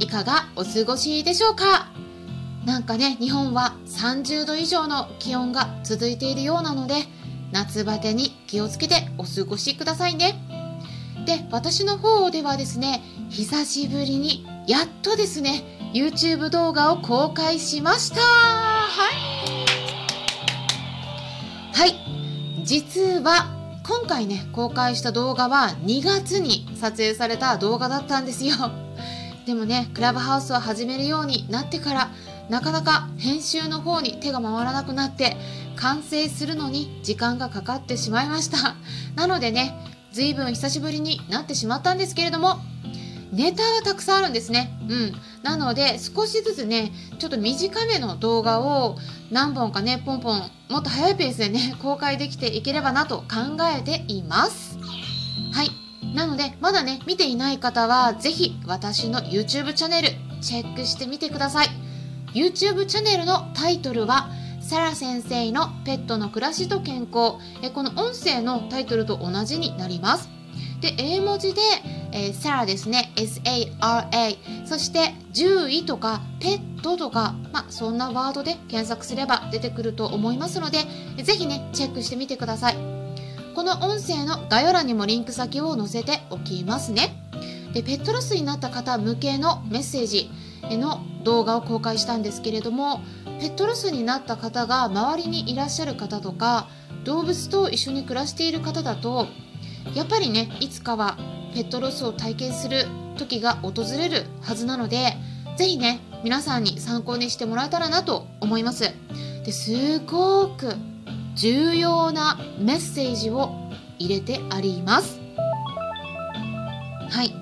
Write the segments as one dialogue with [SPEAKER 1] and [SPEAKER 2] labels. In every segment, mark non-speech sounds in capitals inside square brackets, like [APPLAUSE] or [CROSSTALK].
[SPEAKER 1] いかがお過ごしでしょうか？なんかね日本は30度以上の気温が続いているようなので夏バテに気をつけてお過ごしくださいね。で私の方ではですね久しぶりにやっとですね YouTube 動画を公開しました。はい。はい。実は今回ね公開した動画は2月に撮影された動画だったんですよ。でもねクラブハウスを始めるようになってからなかなか編集の方に手が回らなくなって完成するのに時間がかかってしまいました [LAUGHS] なのでね随分久しぶりになってしまったんですけれどもネタがたくさんあるんですね。うん。なので、少しずつね、ちょっと短めの動画を何本かね、ポンポン、もっと早いペースでね、公開できていければなと考えています。はい。なので、まだね、見ていない方は、ぜひ私の YouTube チャンネル、チェックしてみてください。YouTube チャンネルのタイトルは、サラ先生のペットの暮らしと健康。えこの音声のタイトルと同じになります。で英文字で、えー、サラですね。SARA そして獣医とかペットとかまあそんなワードで検索すれば出てくると思いますのでぜひねチェックしてみてください。この音声の概要欄にもリンク先を載せておきますね。でペットロスになった方向けのメッセージの動画を公開したんですけれどもペットロスになった方が周りにいらっしゃる方とか動物と一緒に暮らしている方だとやっぱりねいつかはペットロスを体験する時が訪れるはずなので是非ね皆さんに参考にしてもらえたらなと思います。ですごく重要なメッセージを入れてあります。はい。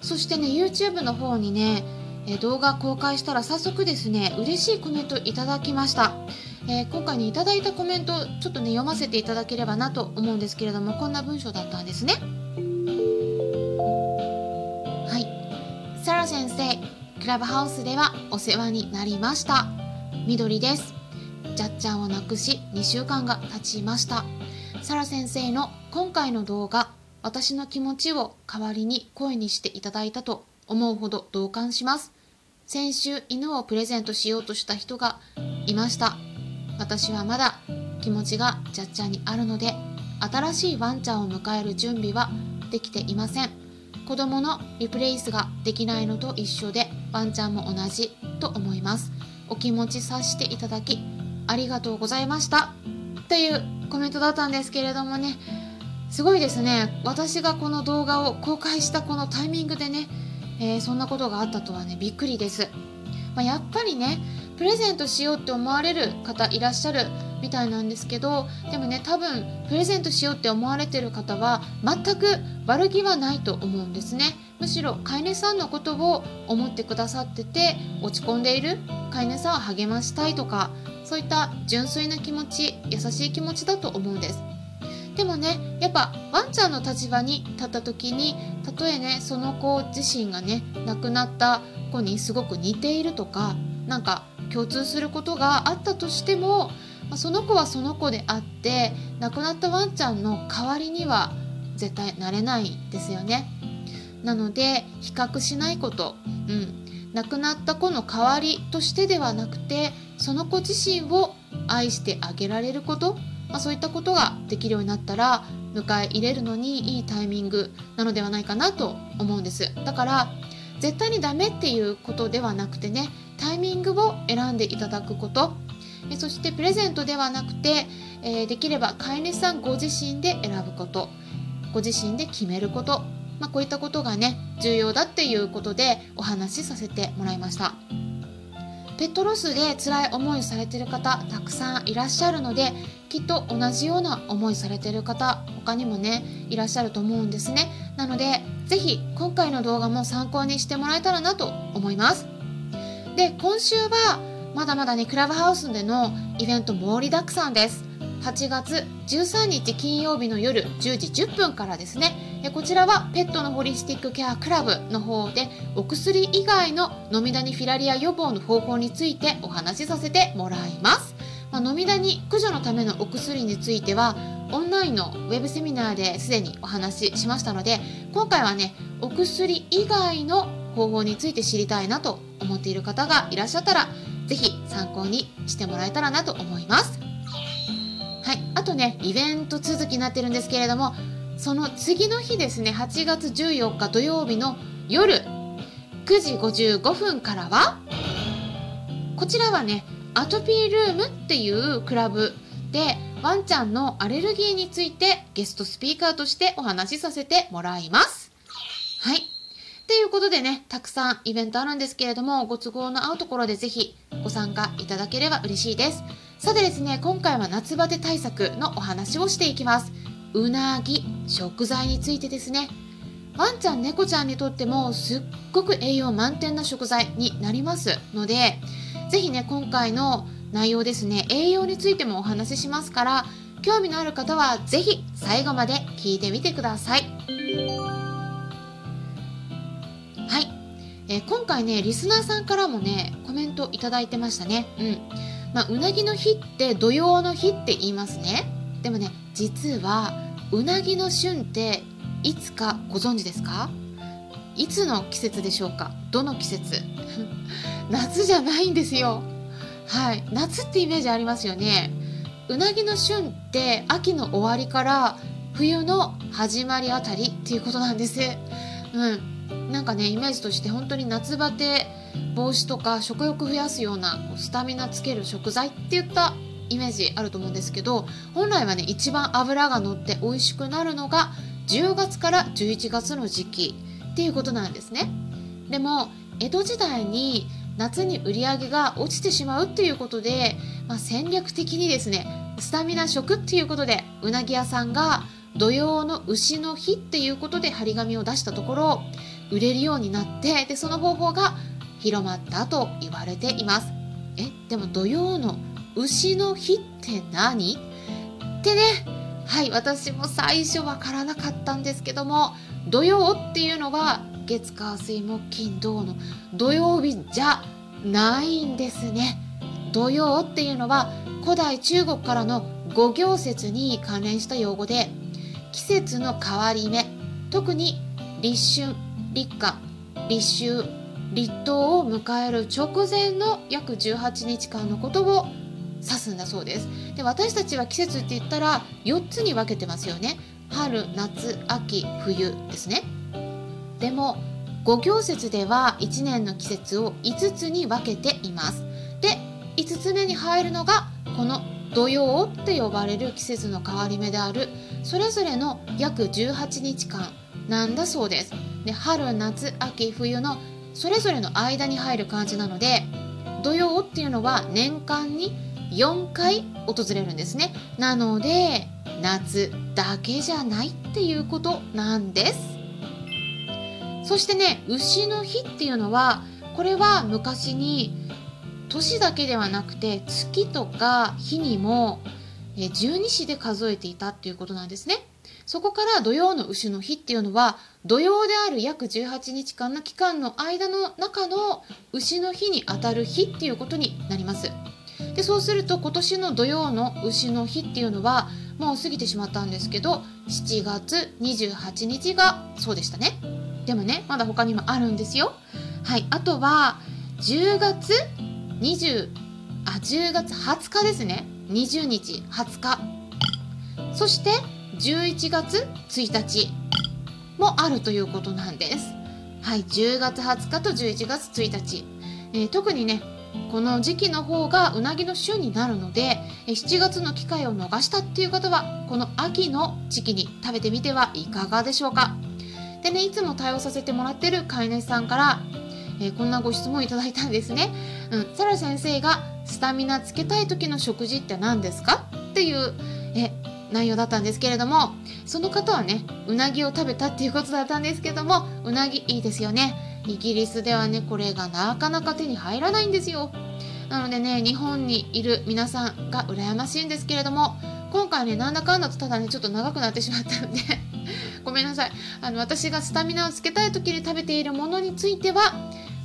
[SPEAKER 1] そしてね YouTube の方にねえ動画公開したら早速ですね嬉しいコメントいただきました、えー、今回にいただいたコメントちょっとね読ませていただければなと思うんですけれどもこんな文章だったんですね。はい。サラ先生クラブハウスではお世話になりました。緑です。じゃっちゃんを亡くし2週間が経ちましたサラ先生の今回の動画私の気持ちを代わりに声にしていただいたと思うほど同感します。先週犬をプレゼントしようとした人がいました。私はまだ気持ちがちゃっちゃにあるので、新しいワンちゃんを迎える準備はできていません。子供のリプレイスができないのと一緒で、ワンちゃんも同じと思います。お気持ち察していただき、ありがとうございました。というコメントだったんですけれどもね、すごいですね。私がこの動画を公開したこのタイミングでね、えー、そんなことがあったとはねびっくりです、まあ、やっぱりねプレゼントしようって思われる方いらっしゃるみたいなんですけどでもね多分プレゼントしようって思われてる方は全く悪気はないと思うんですねむしろ飼い主さんのことを思ってくださってて落ち込んでいる飼い主さんを励ましたいとかそういった純粋な気持ち優しい気持ちだと思うんですでもねやっぱワンちゃんの立場に立った時にたとえねその子自身がね亡くなった子にすごく似ているとかなんか共通することがあったとしてもその子はその子であって亡くなったワンちゃんの代わりには絶対なれないですよね。なので比較しないこと、うん、亡くなった子の代わりとしてではなくてその子自身を愛してあげられることまあ、そういったことができるようになったら迎え入れるのにいいタイミングなのではないかなと思うんです。だから絶対にダメっていうことではなくてねタイミングを選んでいただくこと。そしてプレゼントではなくて、え、できれば飼い主さんご自身で選ぶこと。ご自身で決めること、まあ、こういったことがね重要だっていうことでお話しさせてもらいました。ペットロスで辛い思いされてる方たくさんいらっしゃるのできっと同じような思いされてる方他にもねいらっしゃると思うんですね。なので是非今回の動画も参考にしてもらえたらなと思います。で今週はまだまだねクラブハウスでのイベント盛りだくさんです。8月13日金曜日の夜10時10分からですねこちらはペットのホリスティックケアクラブの方でお薬以外の飲みダニフィラリア予防の方法についてお話しさせてもらいます、まあ、飲みダニ駆除のためのお薬についてはオンラインのウェブセミナーですでにお話ししましたので今回はねお薬以外の方法について知りたいなと思っている方がいらっしゃったら是非参考にしてもらえたらなと思います。はい。あとねイベント続きになってるんですけれどもその次の日ですね8月14日土曜日の夜9時55分からはこちらはねアトピールームっていうクラブでワンちゃんのアレルギーについてゲストスピーカーとしてお話しさせてもらいます。はい。ということでね、たくさんイベントあるんですけれども、ご都合の合うところでぜひご参加いただければ嬉しいです。さてですね、今回は夏バテ対策のお話をしていきます。うなぎ、食材についてですね。ワンちゃん、猫ちゃんにとってもすっごく栄養満点な食材になりますので、ぜひね、今回の内容ですね、栄養についてもお話ししますから、興味のある方はぜひ最後まで聞いてみてください。はい。えー、今回ね、リスナーさんからもね、コメントいただいてましたね。うん。まあ、うなぎの日って土曜の日って言いますね。でもね、実は、うなぎの旬っていつかご存知ですか？いつの季節でしょうか？どの季節？[LAUGHS] 夏じゃないんですよ。はい。夏ってイメージありますよね。うなぎの旬って秋の終わりから冬の始まりあたりっていうことなんです。うん。なんかねイメージとして本当に夏バテ防止とか食欲増やすようなスタミナつける食材って言ったイメージあると思うんですけど本来はね一番脂が乗って美味しくなるのが10月から11月の時期っていうことなんですね。でも江戸時代に夏に売り上げが落ちてしまうっていうことで、まあ、戦略的にですねスタミナ食っていうことでうなぎ屋さんが土曜の牛の日っていうことで張り紙を出したところ売れるようになってでその方法が広まったと言われています。えでも土曜の牛の日って何？ってね。はい私も最初わからなかったんですけども土曜っていうのは月火水木金土の土曜日じゃないんですね。土曜っていうのは古代中国からの五行節に関連した用語で季節の変わり目特に立春立夏立秋立冬を迎える直前の約18日間のことを指すんだそうです。で私たちは季節って言ったら4つに分けてますよね。春夏秋冬ですね。でも五行節では1年の季節を5つに分けています。で5つ目に入るのがこの土曜って呼ばれる季節の変わり目であるそれぞれの約18日間なんだそうです。で春夏秋冬のそれぞれの間に入る感じなので土曜っていうのは年間に4回訪れるんですね。なので夏だけじゃないっていうことなんです。そしてね牛の日っていうのはこれは昔に年だけではなくて月とか日にも十二支で数えていたっていうことなんですね。そこから土曜の牛の日っていうのは土曜である約18日間の期間の間の中の牛の日にあたる日っていうことになります。でそうすると今年の土曜の牛の日っていうのはもう過ぎてしまったんですけど7月28日がそうでしたね。でもねまだ他にもあるんですよ。はいあとは10月20あ10月20日ですね。20日20日。そして11月1日もあるということなんです。はい、10月20日と11月1日、えー、特にねこの時期の方がうなぎの旬になるので7月の機会を逃したっていう方はこの秋の時期に食べてみてはいかがでしょうか。でねいつも対応させてもらってる飼い主さんから、えー、こんなご質問いただいたんですね、うん、サラ先生がスタミナつけたい時の食事って何ですか？っていうえ内容だったんですけれどもその方はねうなぎを食べたっていうことだったんですけどもうなぎいいですよね。イギリスではねこれがなかなか手に入らないんですよ。なのでね日本にいる皆さんが羨ましいんですけれども今回ねなんだかんだとただねちょっと長くなってしまったので [LAUGHS] ごめんなさい。あの私がスタミナをつけたい時に食べているものについては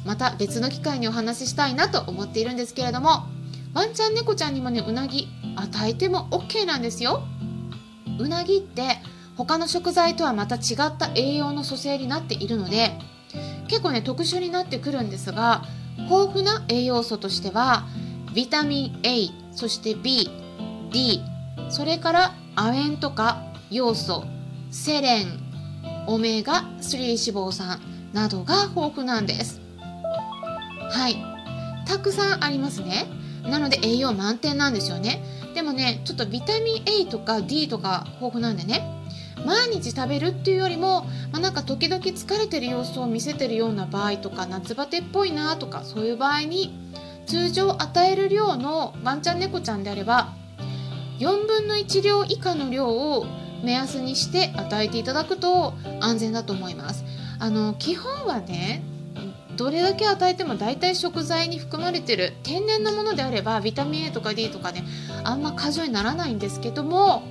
[SPEAKER 1] また別の機会にお話ししたいなと思っているんですけれどもワンちゃん猫ちゃんにもねうなぎ与えても OK なんですよ。うなぎって他の食材とはまた違った栄養の組成になっているので結構ね特殊になってくるんですが豊富な栄養素としてはビタミン A そして BD それから亜鉛とか要素セレンオメガ3脂肪酸などが豊富なんです。はい。たくさんありますね。なので栄養満点なんですよね。でもねちょっとビタミン A とか D とか豊富なんでね毎日食べるっていうよりも、まあ、なんか時々疲れてる様子を見せてるような場合とか夏バテっぽいなとかそういう場合に通常与える量のワンちゃん猫ちゃんであれば4分の1量以下の量を目安にして与えていただくと安全だと思います。あの基本はねどれだけ与えても大体食材に含まれてる天然のものであればビタミン A とか D とかねあんま過剰にならないんですけども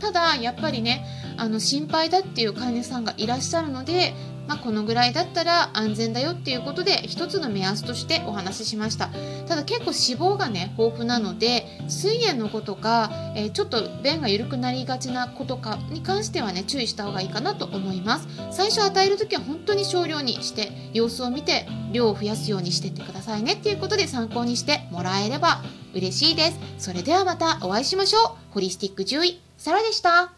[SPEAKER 1] ただやっぱりねあの心配だっていう飼い主さんがいらっしゃるので、まあ、このぐらいだったら安全だよっていうことで一つの目安としてお話ししました。ただ結構脂肪がね豊富なので水炎の子とか、えー、ちょっと便が緩くなりがちな子とかに関してはね注意した方がいいかなと思います。最初与える時は本当に少量にして様子を見て量を増やすようにしてってくださいねっていうことで参考にしてもらえれば嬉しいです。それではまたお会いしましょう。ホリスティック獣医サラでした。